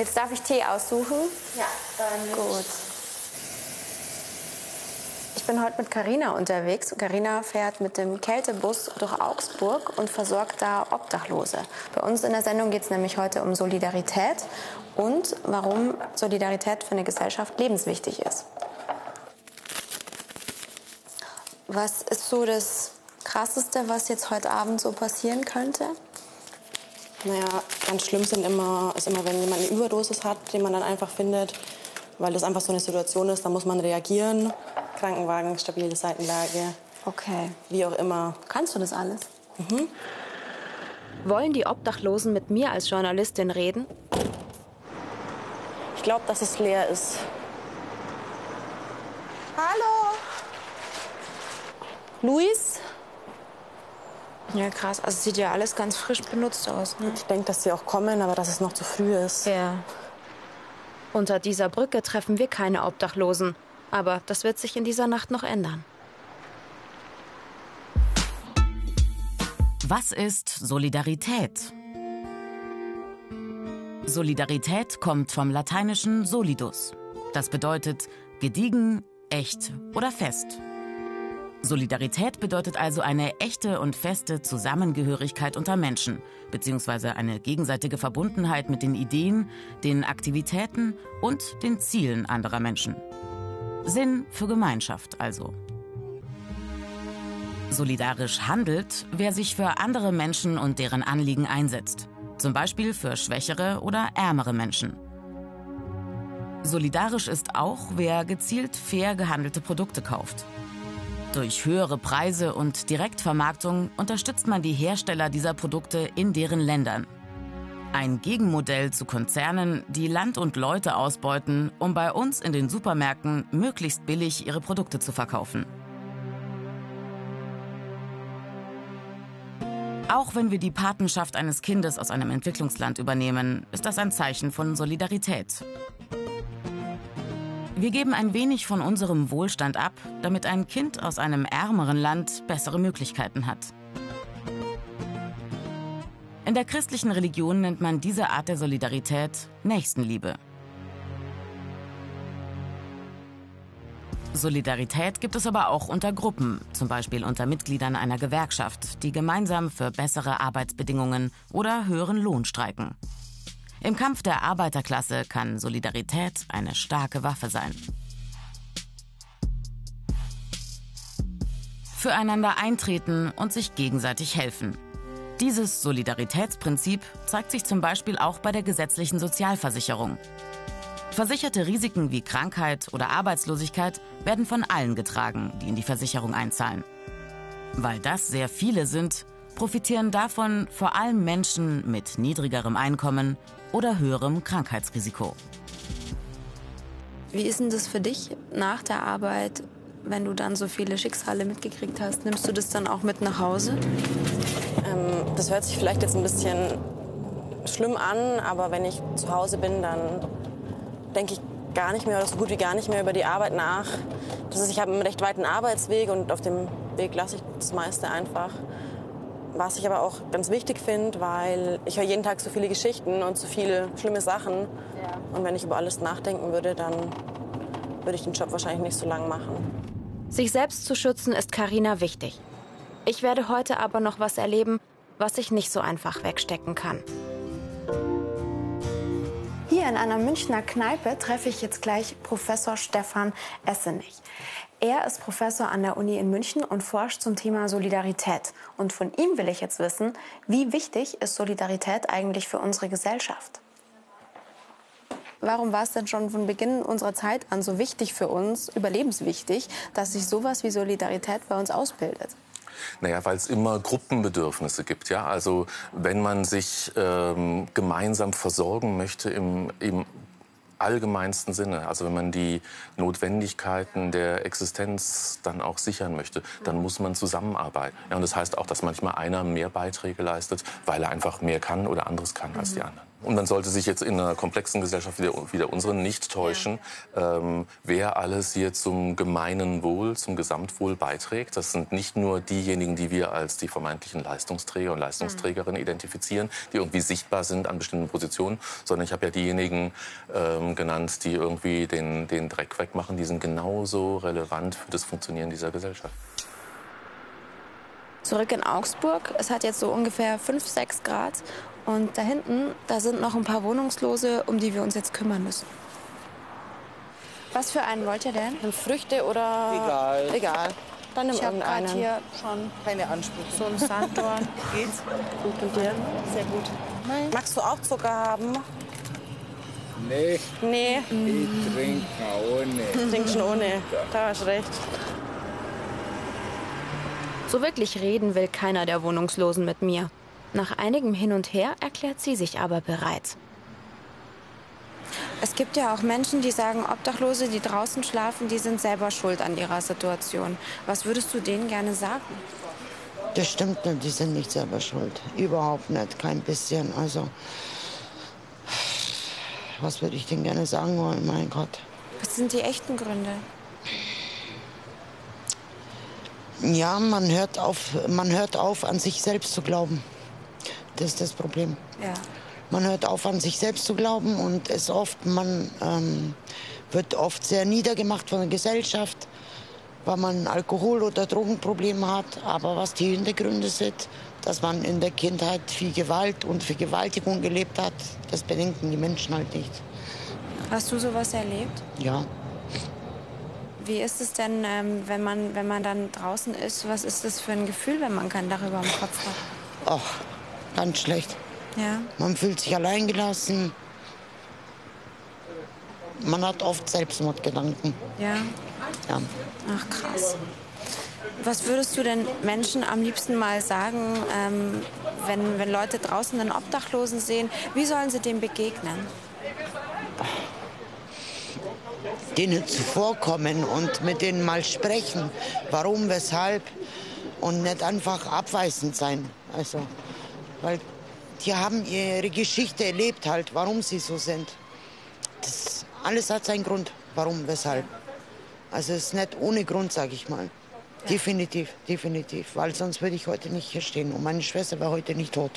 Jetzt darf ich Tee aussuchen. Ja, dann Gut. Ich bin heute mit Karina unterwegs. Karina fährt mit dem Kältebus durch Augsburg und versorgt da Obdachlose. Bei uns in der Sendung geht es nämlich heute um Solidarität und warum Solidarität für eine Gesellschaft lebenswichtig ist. Was ist so das Krasseste, was jetzt heute Abend so passieren könnte? Naja, ganz schlimm sind immer, ist immer, wenn jemand eine Überdosis hat, den man dann einfach findet, weil das einfach so eine Situation ist, da muss man reagieren. Krankenwagen, stabile Seitenlage, Okay. wie auch immer. Kannst du das alles? Wollen die Obdachlosen mit mir als Journalistin reden? Ich glaube, dass es leer ist. Hallo. Luis? Ja, krass. Also sieht ja alles ganz frisch benutzt aus. Ne? Ich denke, dass sie auch kommen, aber dass es noch zu früh ist. Ja. Unter dieser Brücke treffen wir keine Obdachlosen. Aber das wird sich in dieser Nacht noch ändern. Was ist Solidarität? Solidarität kommt vom lateinischen solidus. Das bedeutet gediegen, echt oder fest. Solidarität bedeutet also eine echte und feste Zusammengehörigkeit unter Menschen, beziehungsweise eine gegenseitige Verbundenheit mit den Ideen, den Aktivitäten und den Zielen anderer Menschen. Sinn für Gemeinschaft also. Solidarisch handelt, wer sich für andere Menschen und deren Anliegen einsetzt. Zum Beispiel für schwächere oder ärmere Menschen. Solidarisch ist auch, wer gezielt fair gehandelte Produkte kauft. Durch höhere Preise und Direktvermarktung unterstützt man die Hersteller dieser Produkte in deren Ländern. Ein Gegenmodell zu Konzernen, die Land und Leute ausbeuten, um bei uns in den Supermärkten möglichst billig ihre Produkte zu verkaufen. Auch wenn wir die Patenschaft eines Kindes aus einem Entwicklungsland übernehmen, ist das ein Zeichen von Solidarität. Wir geben ein wenig von unserem Wohlstand ab, damit ein Kind aus einem ärmeren Land bessere Möglichkeiten hat. In der christlichen Religion nennt man diese Art der Solidarität Nächstenliebe. Solidarität gibt es aber auch unter Gruppen, zum Beispiel unter Mitgliedern einer Gewerkschaft, die gemeinsam für bessere Arbeitsbedingungen oder höheren Lohn streiken. Im Kampf der Arbeiterklasse kann Solidarität eine starke Waffe sein. Füreinander eintreten und sich gegenseitig helfen. Dieses Solidaritätsprinzip zeigt sich zum Beispiel auch bei der gesetzlichen Sozialversicherung. Versicherte Risiken wie Krankheit oder Arbeitslosigkeit werden von allen getragen, die in die Versicherung einzahlen. Weil das sehr viele sind, profitieren davon vor allem Menschen mit niedrigerem Einkommen oder höherem Krankheitsrisiko. Wie ist denn das für dich nach der Arbeit, wenn du dann so viele Schicksale mitgekriegt hast? Nimmst du das dann auch mit nach Hause? Ähm, das hört sich vielleicht jetzt ein bisschen schlimm an, aber wenn ich zu Hause bin, dann denke ich gar nicht mehr oder so gut wie gar nicht mehr über die Arbeit nach. Das ist, ich habe einen recht weiten Arbeitsweg und auf dem Weg lasse ich das meiste einfach. Was ich aber auch ganz wichtig finde, weil ich höre jeden Tag so viele Geschichten und so viele schlimme Sachen. Und wenn ich über alles nachdenken würde, dann würde ich den Job wahrscheinlich nicht so lange machen. Sich selbst zu schützen ist Karina wichtig. Ich werde heute aber noch was erleben, was ich nicht so einfach wegstecken kann. Hier in einer Münchner Kneipe treffe ich jetzt gleich Professor Stefan Essenich. Er ist Professor an der Uni in München und forscht zum Thema Solidarität. Und von ihm will ich jetzt wissen, wie wichtig ist Solidarität eigentlich für unsere Gesellschaft? Warum war es denn schon von Beginn unserer Zeit an so wichtig für uns, überlebenswichtig, dass sich sowas wie Solidarität bei uns ausbildet? Naja, weil es immer Gruppenbedürfnisse gibt. Ja? Also wenn man sich ähm, gemeinsam versorgen möchte im, im allgemeinsten Sinne, also wenn man die Notwendigkeiten der Existenz dann auch sichern möchte, dann muss man zusammenarbeiten. Ja, und das heißt auch, dass manchmal einer mehr Beiträge leistet, weil er einfach mehr kann oder anderes kann als die anderen. Und man sollte sich jetzt in einer komplexen Gesellschaft wie der, wie der unseren nicht täuschen, ja. ähm, wer alles hier zum gemeinen Wohl, zum Gesamtwohl beiträgt. Das sind nicht nur diejenigen, die wir als die vermeintlichen Leistungsträger und Leistungsträgerinnen mhm. identifizieren, die irgendwie sichtbar sind an bestimmten Positionen, sondern ich habe ja diejenigen ähm, genannt, die irgendwie den, den Dreck wegmachen. Die sind genauso relevant für das Funktionieren dieser Gesellschaft. Zurück in Augsburg. Es hat jetzt so ungefähr 5, 6 Grad und da hinten, da sind noch ein paar Wohnungslose, um die wir uns jetzt kümmern müssen. Was für einen wollt ihr denn? Früchte oder? Egal. Egal. Dann nimm ich irgendeinen. Ich hier schon keine Ansprüche. So ein Sanddorn. Geht's? Gut und dir? Sehr gut. Nein. Magst du auch Zucker haben? Nee. Nee. Ich trinke ohne. Trink schon ohne. Da hast recht. So wirklich reden will keiner der Wohnungslosen mit mir. Nach einigem Hin und Her erklärt sie sich aber bereit. Es gibt ja auch Menschen, die sagen, Obdachlose, die draußen schlafen, die sind selber schuld an ihrer Situation. Was würdest du denen gerne sagen? Das stimmt nicht, die sind nicht selber schuld. Überhaupt nicht, kein bisschen. Also, was würde ich denen gerne sagen wollen, mein Gott? Was sind die echten Gründe? Ja, man hört auf, man hört auf, an sich selbst zu glauben. Das ist das Problem. Ja. Man hört auf, an sich selbst zu glauben und ist oft, man ähm, wird oft sehr niedergemacht von der Gesellschaft, weil man Alkohol- oder Drogenprobleme hat. Aber was die Hintergründe sind, dass man in der Kindheit viel Gewalt und Vergewaltigung gelebt hat, das bedenken die Menschen halt nicht. Hast du sowas erlebt? Ja. Wie ist es denn, ähm, wenn, man, wenn man dann draußen ist? Was ist das für ein Gefühl, wenn man kein Dach über dem Kopf hat? Ach, ganz schlecht. Ja. Man fühlt sich alleingelassen. Man hat oft Selbstmordgedanken. Ja. Ja. Ach krass. Was würdest du denn Menschen am liebsten mal sagen, ähm, wenn, wenn Leute draußen einen Obdachlosen sehen? Wie sollen sie dem begegnen? Denen zuvorkommen und mit denen mal sprechen. Warum, weshalb? Und nicht einfach abweisend sein. Also, weil die haben ihre Geschichte erlebt halt, warum sie so sind. Das alles hat seinen Grund, warum, weshalb. Also es ist nicht ohne Grund, sage ich mal. Ja. Definitiv, definitiv. Weil sonst würde ich heute nicht hier stehen und meine Schwester wäre heute nicht tot.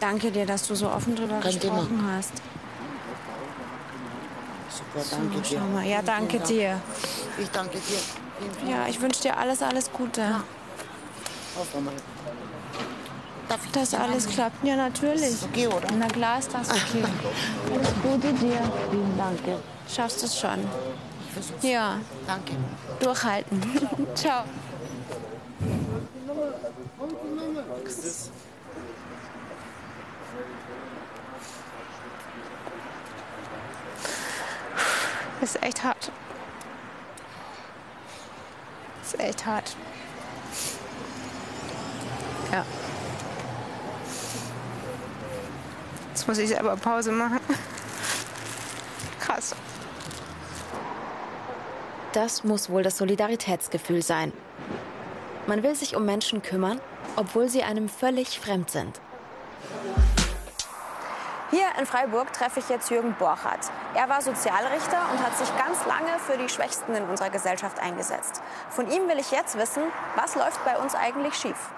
Danke dir, dass du so offen drüber Kein gesprochen Thema. hast. Super, danke so, dir. Mal. Ja, danke dir. Ich danke dir. Ja, ich wünsche dir alles, alles Gute. Ja. Hoffen wir mal. Darf ich das alles klappt? Ja, natürlich. Ist okay, oder? Na klar ist das okay. Alles Gute dir. Vielen Dank. Schaffst es schon. Ich versuch's. Ja. Danke. Durchhalten. Ciao. Das ist echt hart. Das ist echt hart. Ja. Jetzt muss ich aber Pause machen. Krass. Das muss wohl das Solidaritätsgefühl sein. Man will sich um Menschen kümmern, obwohl sie einem völlig fremd sind. Hier in Freiburg treffe ich jetzt Jürgen Borchardt. Er war Sozialrichter und hat sich ganz lange für die Schwächsten in unserer Gesellschaft eingesetzt. Von ihm will ich jetzt wissen, was läuft bei uns eigentlich schief?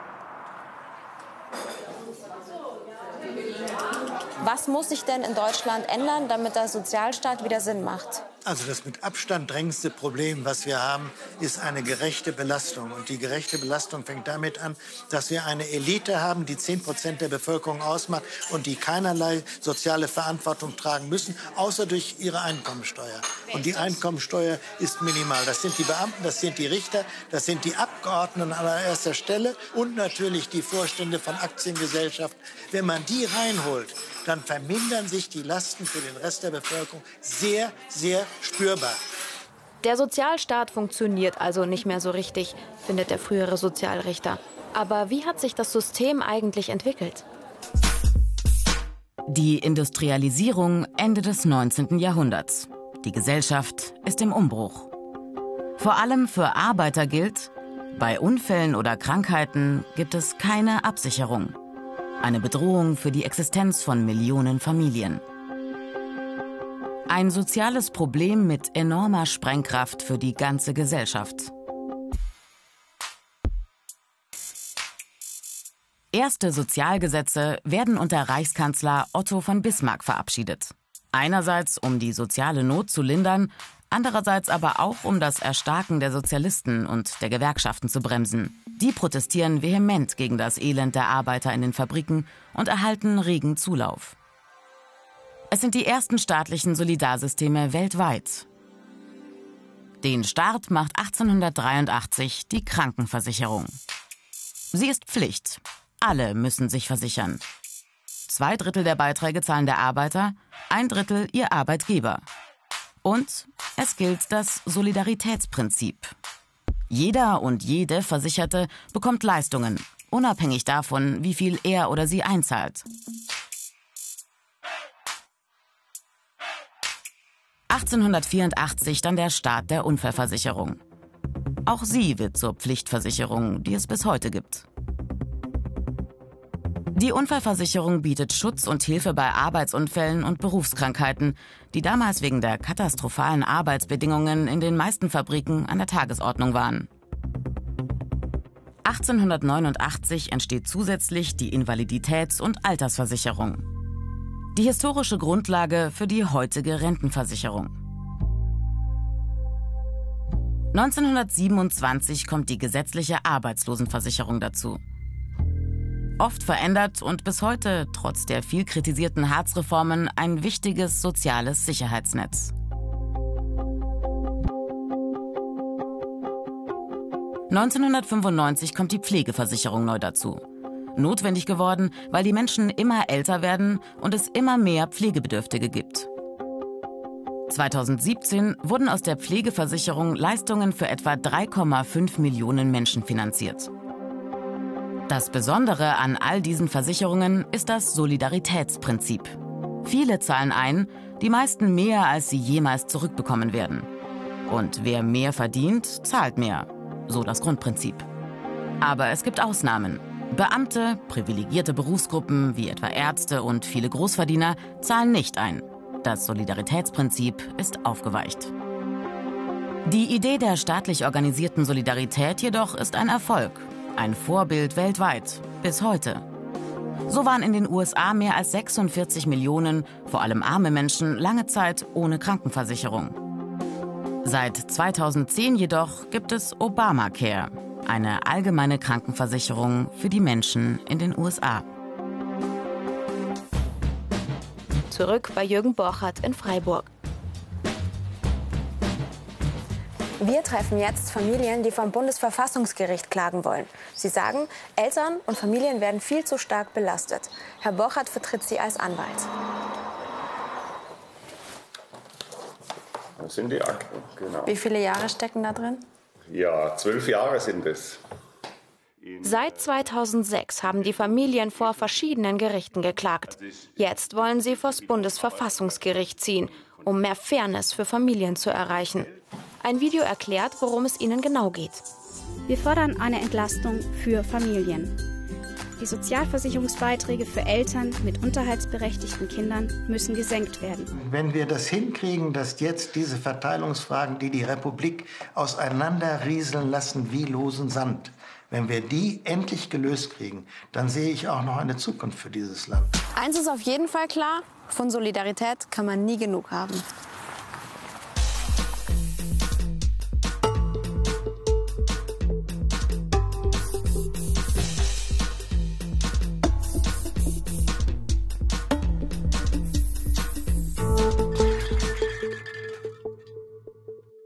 Was muss sich denn in Deutschland ändern, damit der Sozialstaat wieder Sinn macht? Also das mit Abstand drängendste Problem, was wir haben, ist eine gerechte Belastung. Und die gerechte Belastung fängt damit an, dass wir eine Elite haben, die 10 Prozent der Bevölkerung ausmacht und die keinerlei soziale Verantwortung tragen müssen, außer durch ihre Einkommensteuer. Und die Einkommensteuer ist minimal. Das sind die Beamten, das sind die Richter, das sind die Abgeordneten an allererster Stelle und natürlich die Vorstände von Aktiengesellschaften. Wenn man die reinholt, dann vermindern sich die Lasten für den Rest der Bevölkerung sehr, sehr spürbar. Der Sozialstaat funktioniert also nicht mehr so richtig, findet der frühere Sozialrichter. Aber wie hat sich das System eigentlich entwickelt? Die Industrialisierung Ende des 19. Jahrhunderts. Die Gesellschaft ist im Umbruch. Vor allem für Arbeiter gilt, bei Unfällen oder Krankheiten gibt es keine Absicherung. Eine Bedrohung für die Existenz von Millionen Familien. Ein soziales Problem mit enormer Sprengkraft für die ganze Gesellschaft. Erste Sozialgesetze werden unter Reichskanzler Otto von Bismarck verabschiedet. Einerseits, um die soziale Not zu lindern, andererseits aber auch, um das Erstarken der Sozialisten und der Gewerkschaften zu bremsen. Die protestieren vehement gegen das Elend der Arbeiter in den Fabriken und erhalten regen Zulauf. Es sind die ersten staatlichen Solidarsysteme weltweit. Den Start macht 1883 die Krankenversicherung. Sie ist Pflicht. Alle müssen sich versichern. Zwei Drittel der Beiträge zahlen der Arbeiter, ein Drittel ihr Arbeitgeber. Und es gilt das Solidaritätsprinzip. Jeder und jede Versicherte bekommt Leistungen, unabhängig davon, wie viel er oder sie einzahlt. 1884 dann der Start der Unfallversicherung. Auch sie wird zur Pflichtversicherung, die es bis heute gibt. Die Unfallversicherung bietet Schutz und Hilfe bei Arbeitsunfällen und Berufskrankheiten, die damals wegen der katastrophalen Arbeitsbedingungen in den meisten Fabriken an der Tagesordnung waren. 1889 entsteht zusätzlich die Invaliditäts- und Altersversicherung. Die historische Grundlage für die heutige Rentenversicherung. 1927 kommt die gesetzliche Arbeitslosenversicherung dazu. Oft verändert und bis heute, trotz der viel kritisierten Harzreformen, ein wichtiges soziales Sicherheitsnetz. 1995 kommt die Pflegeversicherung neu dazu. Notwendig geworden, weil die Menschen immer älter werden und es immer mehr Pflegebedürftige gibt. 2017 wurden aus der Pflegeversicherung Leistungen für etwa 3,5 Millionen Menschen finanziert. Das Besondere an all diesen Versicherungen ist das Solidaritätsprinzip. Viele zahlen ein, die meisten mehr, als sie jemals zurückbekommen werden. Und wer mehr verdient, zahlt mehr. So das Grundprinzip. Aber es gibt Ausnahmen. Beamte, privilegierte Berufsgruppen wie etwa Ärzte und viele Großverdiener zahlen nicht ein. Das Solidaritätsprinzip ist aufgeweicht. Die Idee der staatlich organisierten Solidarität jedoch ist ein Erfolg, ein Vorbild weltweit, bis heute. So waren in den USA mehr als 46 Millionen, vor allem arme Menschen, lange Zeit ohne Krankenversicherung. Seit 2010 jedoch gibt es Obamacare, eine allgemeine Krankenversicherung für die Menschen in den USA. Zurück bei Jürgen Borchardt in Freiburg. Wir treffen jetzt Familien, die vom Bundesverfassungsgericht klagen wollen. Sie sagen, Eltern und Familien werden viel zu stark belastet. Herr Borchardt vertritt sie als Anwalt. Das sind die Akten, genau. Wie viele Jahre stecken da drin? Ja, zwölf Jahre sind es. Seit 2006 haben die Familien vor verschiedenen Gerichten geklagt. Jetzt wollen sie vors Bundesverfassungsgericht ziehen, um mehr Fairness für Familien zu erreichen. Ein Video erklärt, worum es ihnen genau geht. Wir fordern eine Entlastung für Familien. Die Sozialversicherungsbeiträge für Eltern mit unterhaltsberechtigten Kindern müssen gesenkt werden. Wenn wir das hinkriegen, dass jetzt diese Verteilungsfragen, die die Republik auseinanderrieseln lassen wie losen Sand, wenn wir die endlich gelöst kriegen, dann sehe ich auch noch eine Zukunft für dieses Land. Eins ist auf jeden Fall klar, von Solidarität kann man nie genug haben.